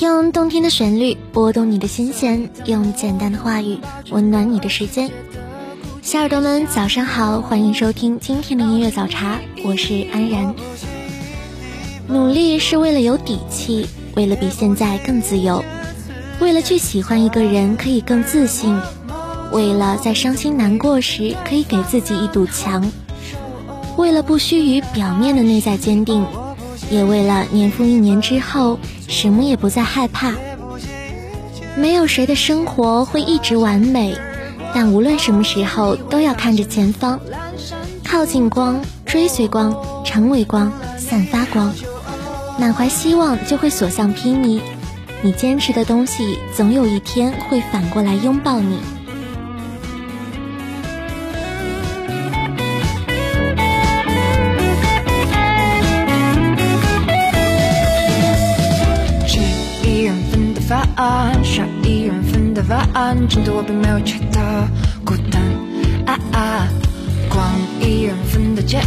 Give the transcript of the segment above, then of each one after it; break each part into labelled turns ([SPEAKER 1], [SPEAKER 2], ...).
[SPEAKER 1] 用动听的旋律拨动你的心弦，用简单的话语温暖你的时间。小耳朵们，早上好，欢迎收听今天的音乐早茶，我是安然。努力是为了有底气，为了比现在更自由，为了去喜欢一个人可以更自信，为了在伤心难过时可以给自己一堵墙，为了不虚于表面的内在坚定，也为了年复一年之后什么也不再害怕。没有谁的生活会一直完美，但无论什么时候都要看着前方，靠近光，追随光，成为光，散发光。满怀希望，就会所向披靡。你坚持的东西，总有一天会反过来拥抱你。
[SPEAKER 2] 真的我并没有觉得孤单。啊啊，逛一人份的街，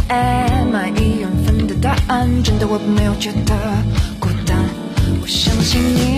[SPEAKER 2] 买一人份。答案真的我并没有觉得孤单，我相信你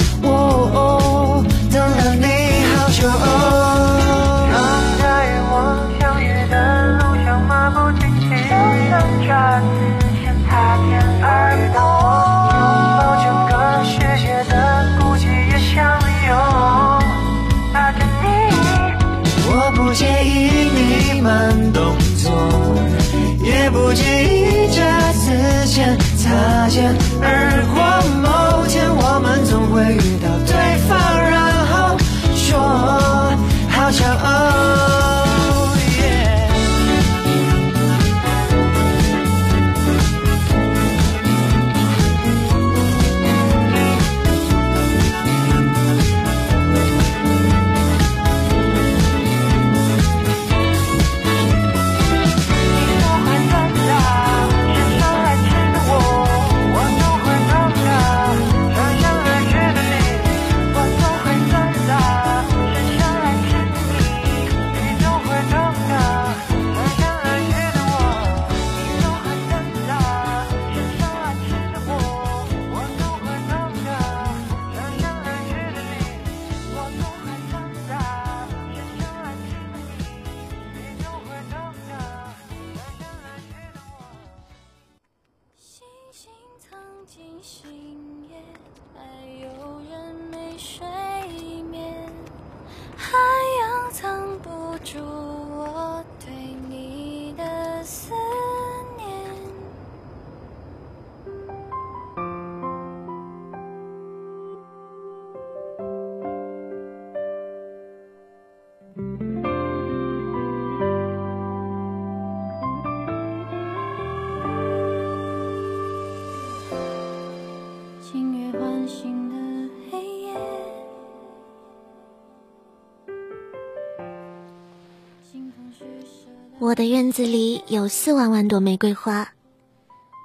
[SPEAKER 1] 我的院子里有四万万朵玫瑰花，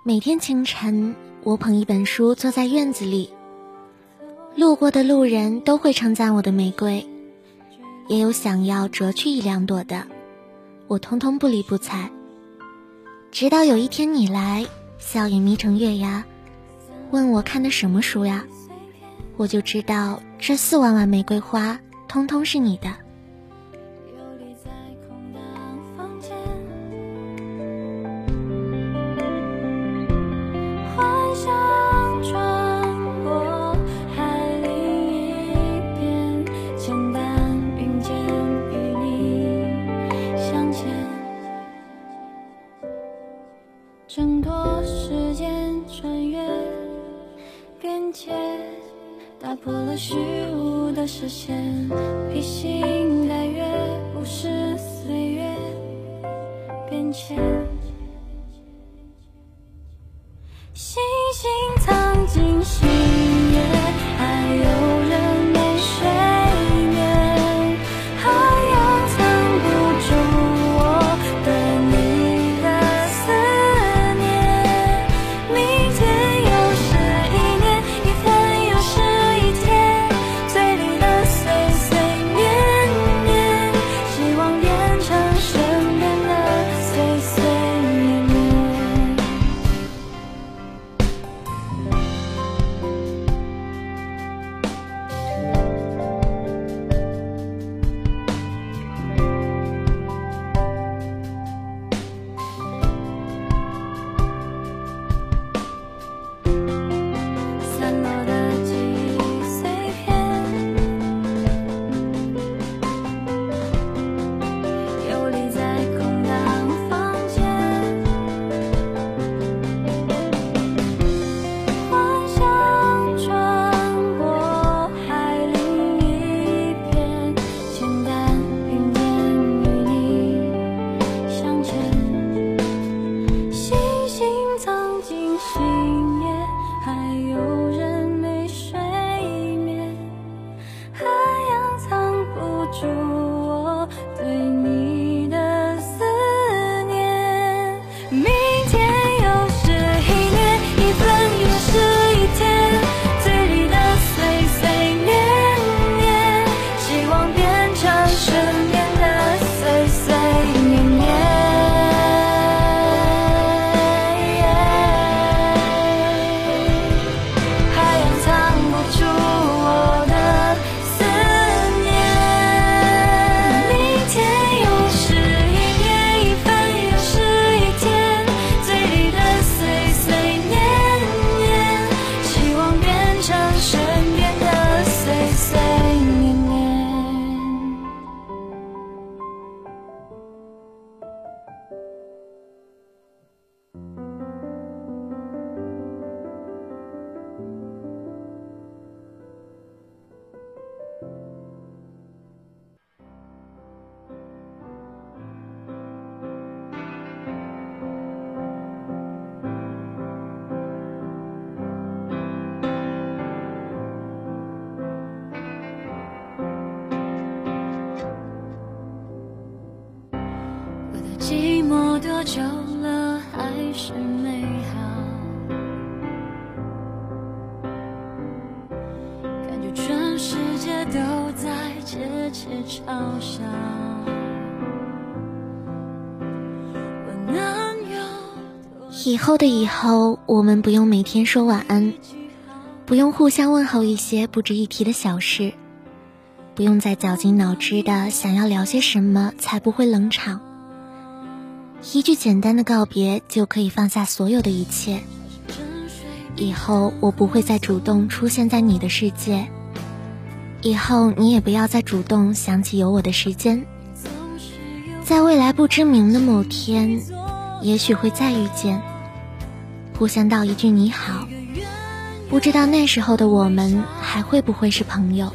[SPEAKER 1] 每天清晨，我捧一本书坐在院子里，路过的路人都会称赞我的玫瑰，也有想要折去一两朵的，我通通不理不睬。直到有一天你来，笑眼眯成月牙，问我看的什么书呀，我就知道这四万万玫瑰花通通是你的。
[SPEAKER 3] 视线，披星戴月，无视岁月变迁。寂寞多久了还是美好？感觉全世界都在窃窃嘲笑。
[SPEAKER 1] 以后的以后，我们不用每天说晚安，不用互相问候一些不值一提的小事，不用再绞尽脑汁的想要聊些什么才不会冷场。一句简单的告别就可以放下所有的一切。以后我不会再主动出现在你的世界，以后你也不要再主动想起有我的时间，在未来不知名的某天，也许会再遇见，互相道一句你好，
[SPEAKER 3] 不知
[SPEAKER 1] 道那时候的我们还会不会是朋友。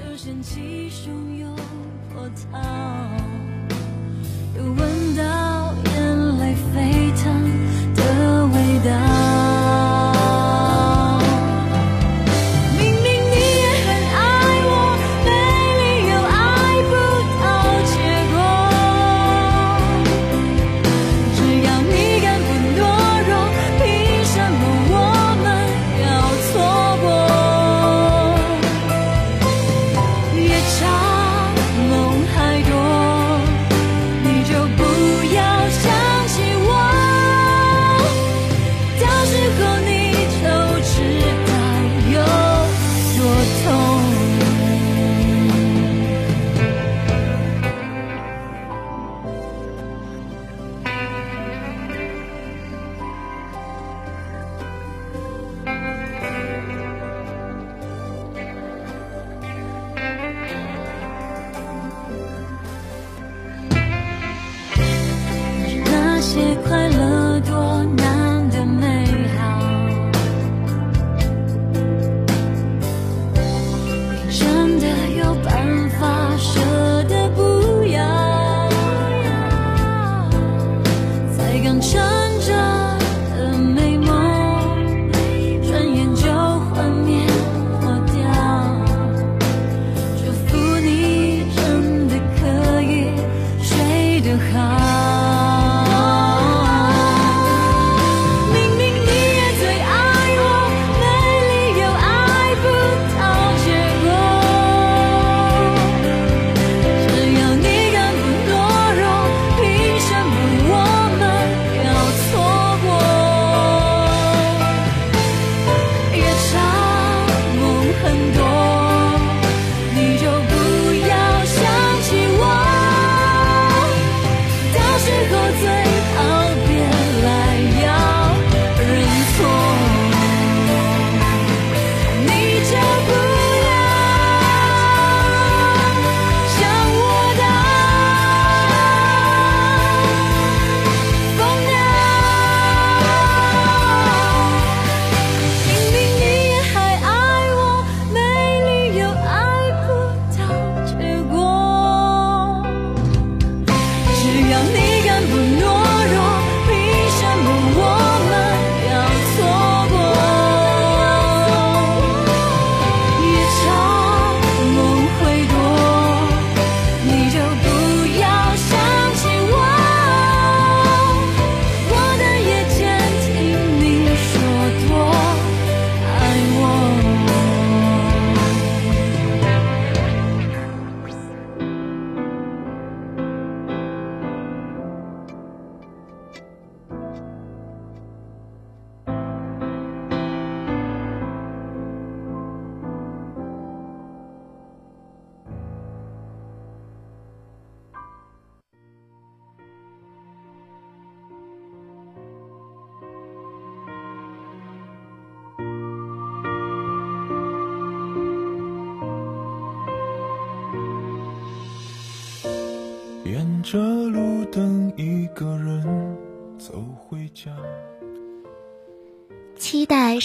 [SPEAKER 3] 沿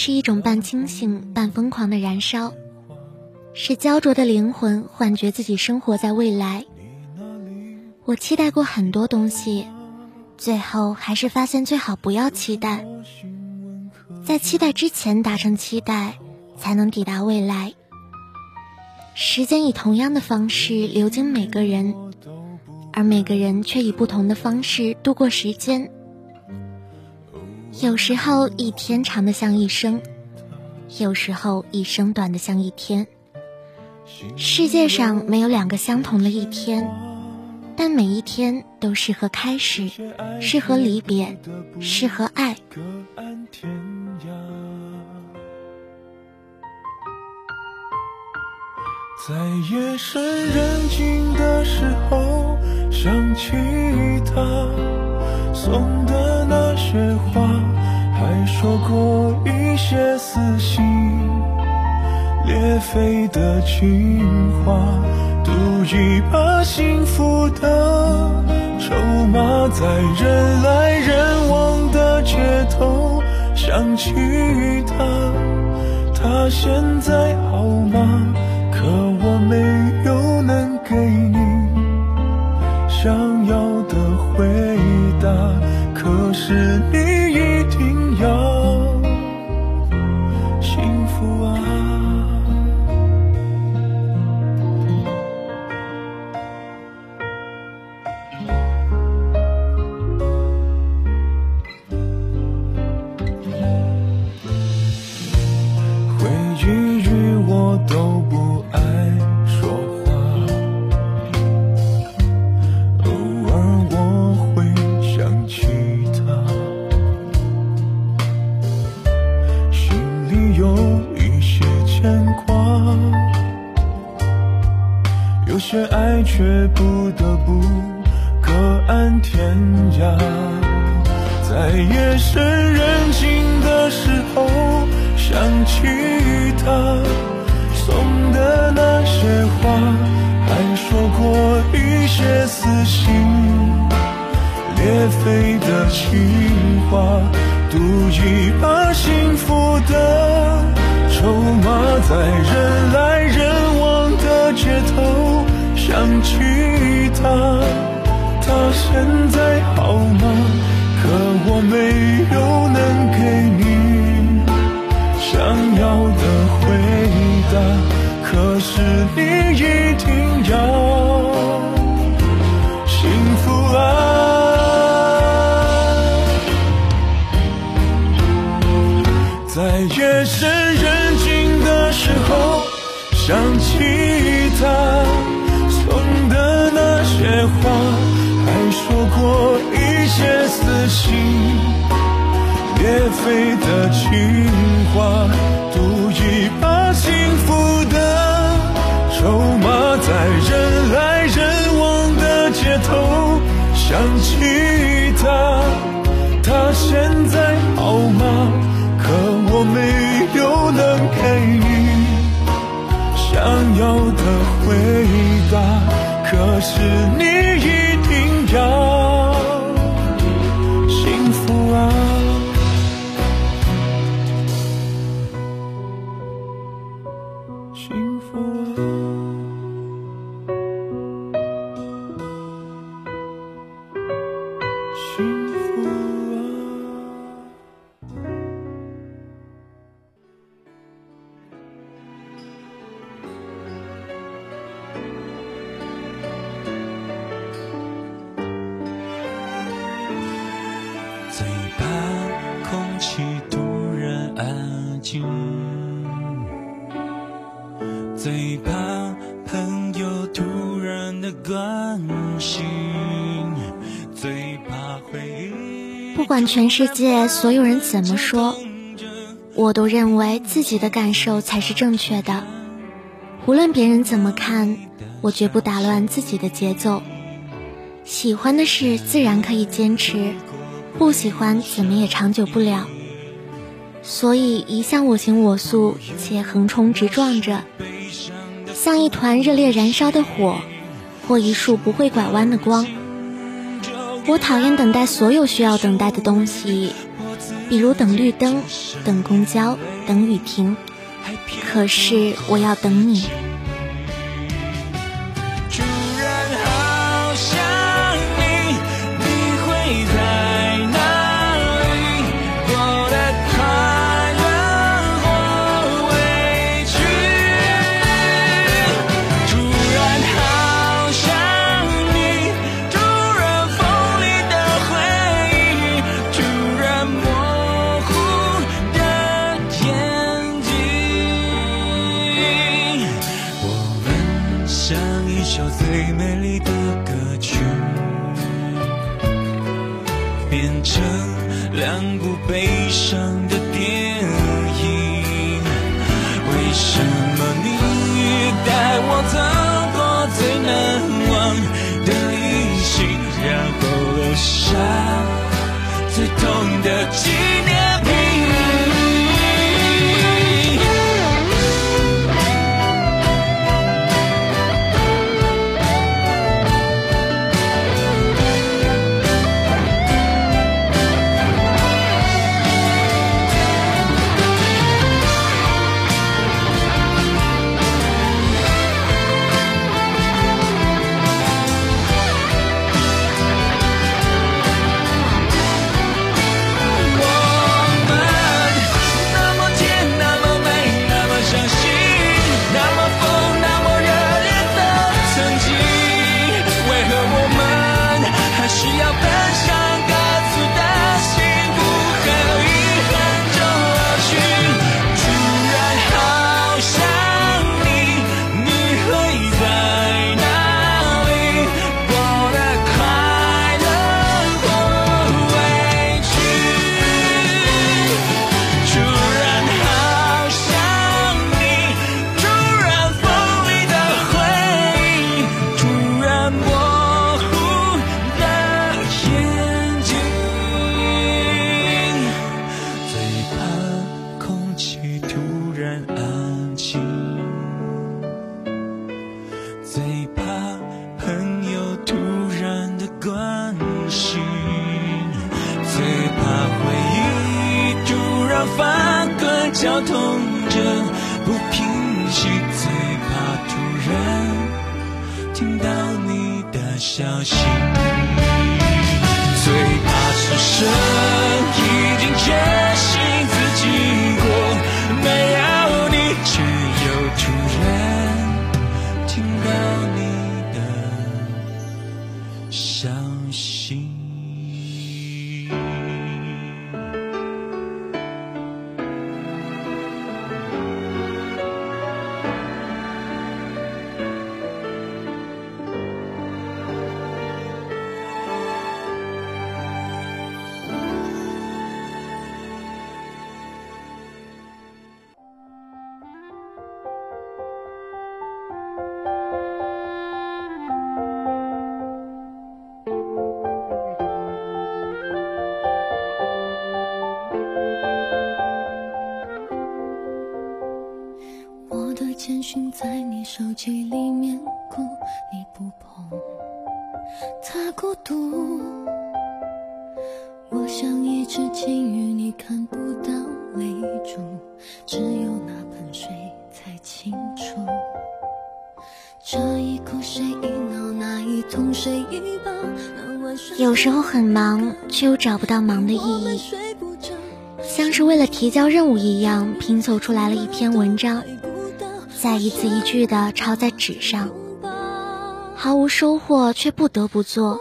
[SPEAKER 1] 是一种半清醒半疯狂的燃烧，是焦灼的灵魂幻觉自己生活在未来。我期待过很多东西，最后还是发现最好不要期待，在期待之前达成期待，才能抵达未来。时间以同样的方式流经每个人，而每个人却以不同的方式度过时间。有时候一天长的像一生，有时候一生短的像一天。世界上没有两个相同的一天，但每一天都适合开始，适合离别，适合爱。
[SPEAKER 4] 在夜深人静的时
[SPEAKER 5] 候，
[SPEAKER 4] 想起
[SPEAKER 5] 他送的
[SPEAKER 4] 那些
[SPEAKER 5] 话。
[SPEAKER 4] 还说
[SPEAKER 5] 过一些撕心裂
[SPEAKER 4] 肺
[SPEAKER 5] 的情话，赌
[SPEAKER 4] 一
[SPEAKER 5] 把幸福的筹
[SPEAKER 4] 码，在
[SPEAKER 5] 人
[SPEAKER 4] 来人往
[SPEAKER 5] 的
[SPEAKER 4] 街
[SPEAKER 5] 头
[SPEAKER 4] 想起
[SPEAKER 5] 他，他现
[SPEAKER 4] 在
[SPEAKER 5] 好吗？
[SPEAKER 4] 可
[SPEAKER 5] 我没有能给你想要的回答，可是
[SPEAKER 4] 你
[SPEAKER 5] 有些爱
[SPEAKER 4] 却不得
[SPEAKER 5] 不各安天涯在夜深
[SPEAKER 4] 人静的时
[SPEAKER 5] 候
[SPEAKER 4] 想起
[SPEAKER 5] 他送的那些花还说过
[SPEAKER 4] 一些
[SPEAKER 5] 撕心。裂肺的情话赌一把
[SPEAKER 4] 幸
[SPEAKER 5] 福
[SPEAKER 4] 的
[SPEAKER 5] 筹码在人来人往的街
[SPEAKER 4] 头。
[SPEAKER 5] 想起他他现在好
[SPEAKER 4] 吗？
[SPEAKER 5] 可我没有能给你。想
[SPEAKER 4] 要
[SPEAKER 5] 的回答可
[SPEAKER 4] 是
[SPEAKER 5] 你一定要。幸福啊。在夜深人静的时候想起裂肺的情话
[SPEAKER 6] 全世
[SPEAKER 1] 界所有人怎么说，我都认为自己的感受才是正确的。无论别人怎么看，
[SPEAKER 6] 我绝不打
[SPEAKER 1] 乱自己的节奏。喜欢的事自然可以坚持，不喜欢怎么也长久不了。所以一向我行我素，且横冲直撞着，像一团热烈燃烧的火，或一束不会拐弯的光。
[SPEAKER 6] 我讨
[SPEAKER 1] 厌等待所有需要等待的东西，
[SPEAKER 6] 比如等绿灯、
[SPEAKER 1] 等公交、等雨停。
[SPEAKER 6] 可是
[SPEAKER 1] 我要等你。
[SPEAKER 6] 你的消息。最怕是声已经
[SPEAKER 3] 简讯在你手机里面过，你不碰，它孤独。我像一只金鱼，你看不到泪珠，只有那盆水才清楚。这一哭谁一闹，那一痛谁一抱，那晚睡有时候很
[SPEAKER 1] 忙，却又找不到忙的意义，
[SPEAKER 3] 像是为了
[SPEAKER 1] 提交任务一样，拼凑出来了一篇文章，
[SPEAKER 3] 再一字一句的抄在纸上，
[SPEAKER 1] 毫无收获，却不得不做。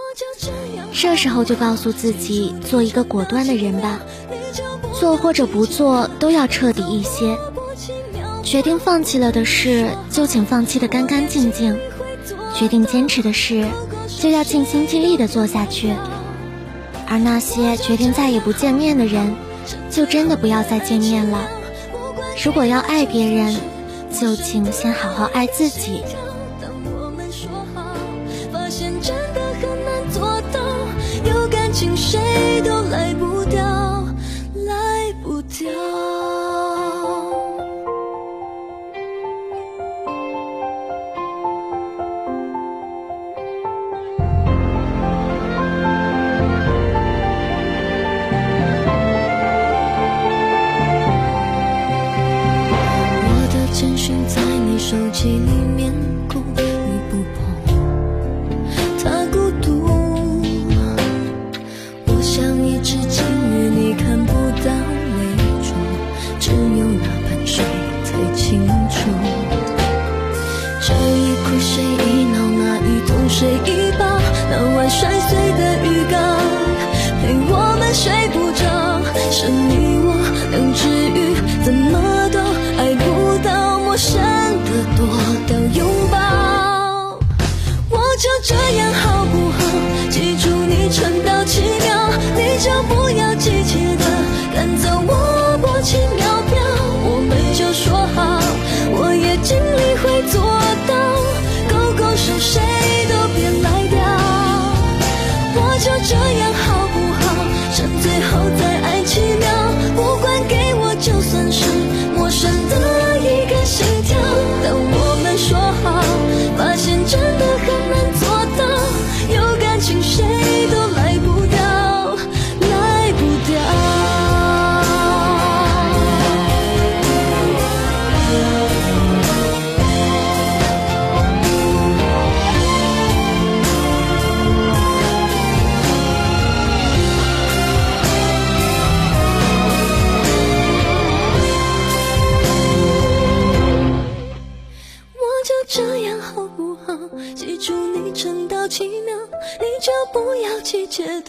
[SPEAKER 3] 这时候就告诉自己，做一个果断的人吧，做或者不做都要彻
[SPEAKER 1] 底一些。
[SPEAKER 3] 决定放弃了的事，就请放弃的干干净净；决定坚持的事，就要尽心尽力的做下
[SPEAKER 1] 去。而那些决定再也不见面的人，
[SPEAKER 3] 就真的不要再见面了。如果要爱别人，就请先好好爱自己。谁都来不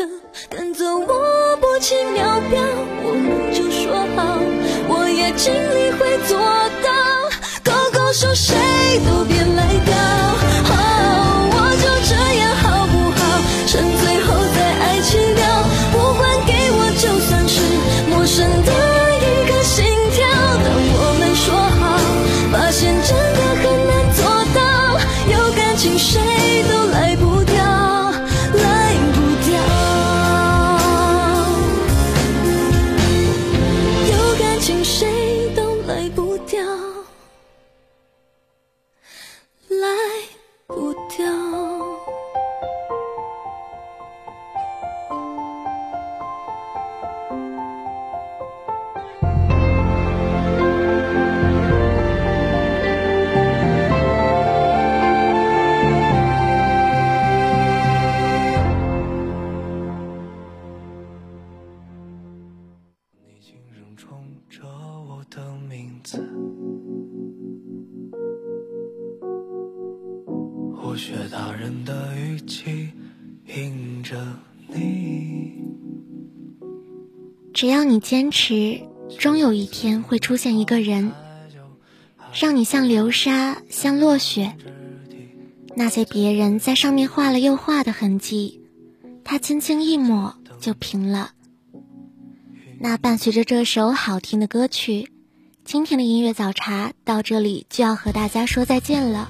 [SPEAKER 3] 嗯。
[SPEAKER 1] 坚持，终有一天会出现一个人，让你像流沙，像落雪。那些别人在上面画了又画的痕迹，他轻轻一抹就平了。那伴随着这首好听的歌曲，今天的音乐早茶到这里就要和大家说再见了。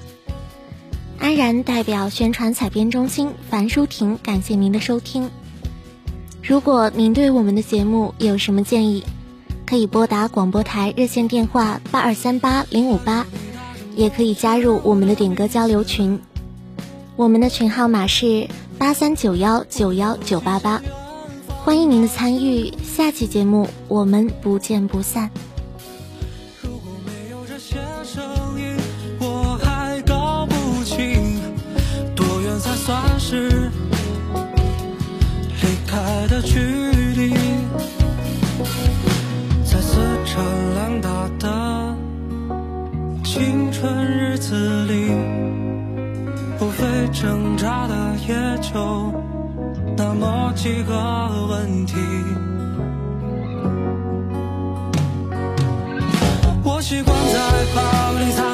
[SPEAKER 1] 安然代表宣传采编中心樊淑婷，感谢您的收听。如果您对我们的节目有什么建议，可以拨打广播台热线电话八二三八零五八，也可以加入我们的点歌交流群。我们的群号码是八三九幺九幺九八八，欢迎您的参与。下期节目我们不见不散。
[SPEAKER 7] 如果没有这些声音，我还搞不清多远才算是的距离。在四车两打的青春日子里。无非挣扎的也就那么几个问题。我习惯在包里。